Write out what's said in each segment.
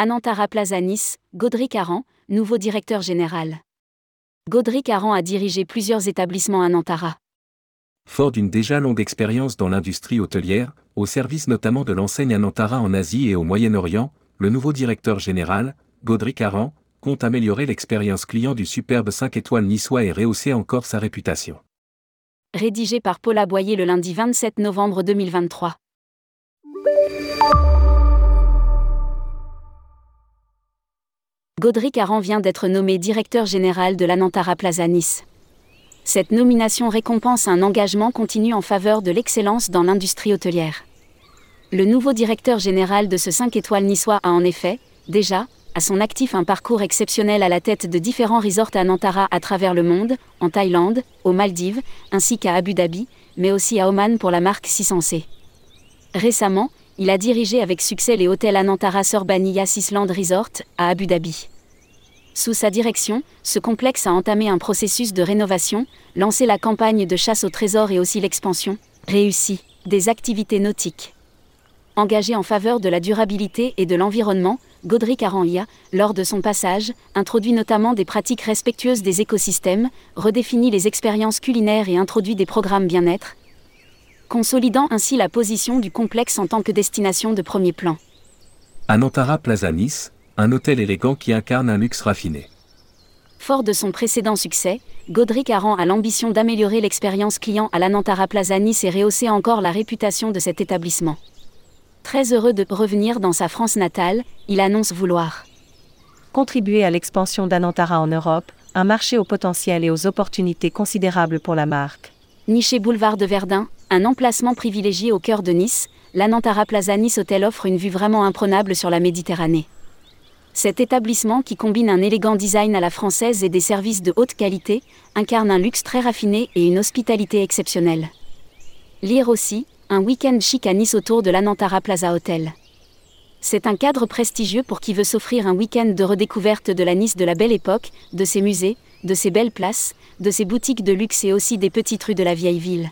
Anantara Plaza Nice, Godric Aran, nouveau directeur général. Godric Aran a dirigé plusieurs établissements Anantara. Fort d'une déjà longue expérience dans l'industrie hôtelière, au service notamment de l'enseigne Anantara en Asie et au Moyen-Orient, le nouveau directeur général, Godric Aran, compte améliorer l'expérience client du superbe 5 étoiles niçois et rehausser encore sa réputation. Rédigé par Paula Boyer le lundi 27 novembre 2023. Godric Aran vient d'être nommé directeur général de l'Anantara Plaza Nice. Cette nomination récompense un engagement continu en faveur de l'excellence dans l'industrie hôtelière. Le nouveau directeur général de ce 5 étoiles niçois a en effet, déjà, à son actif un parcours exceptionnel à la tête de différents resorts à Nantara à travers le monde, en Thaïlande, aux Maldives, ainsi qu'à Abu Dhabi, mais aussi à Oman pour la marque 600C. Récemment, il a dirigé avec succès les hôtels Anantara Sorbani Island Resort, à Abu Dhabi. Sous sa direction, ce complexe a entamé un processus de rénovation, lancé la campagne de chasse au trésor et aussi l'expansion, réussi, des activités nautiques. Engagé en faveur de la durabilité et de l'environnement, Godric Aranlia, lors de son passage, introduit notamment des pratiques respectueuses des écosystèmes, redéfinit les expériences culinaires et introduit des programmes bien-être, consolidant ainsi la position du complexe en tant que destination de premier plan. Anantara Plaza Nice, un hôtel élégant qui incarne un luxe raffiné. Fort de son précédent succès, Godric Aran a l'ambition d'améliorer l'expérience client à l'Anantara Plaza Nice et rehausser encore la réputation de cet établissement. Très heureux de revenir dans sa France natale, il annonce vouloir contribuer à l'expansion d'Anantara en Europe, un marché au potentiel et aux opportunités considérables pour la marque. Niché boulevard de Verdun, un emplacement privilégié au cœur de Nice, l'Anantara Plaza Nice Hotel offre une vue vraiment imprenable sur la Méditerranée. Cet établissement qui combine un élégant design à la française et des services de haute qualité, incarne un luxe très raffiné et une hospitalité exceptionnelle. Lire aussi, un week-end chic à Nice autour de l'Anantara Plaza Hotel. C'est un cadre prestigieux pour qui veut s'offrir un week-end de redécouverte de la Nice de la belle époque, de ses musées, de ses belles places, de ses boutiques de luxe et aussi des petites rues de la vieille ville.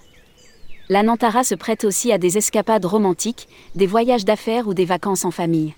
L'Anantara se prête aussi à des escapades romantiques, des voyages d'affaires ou des vacances en famille.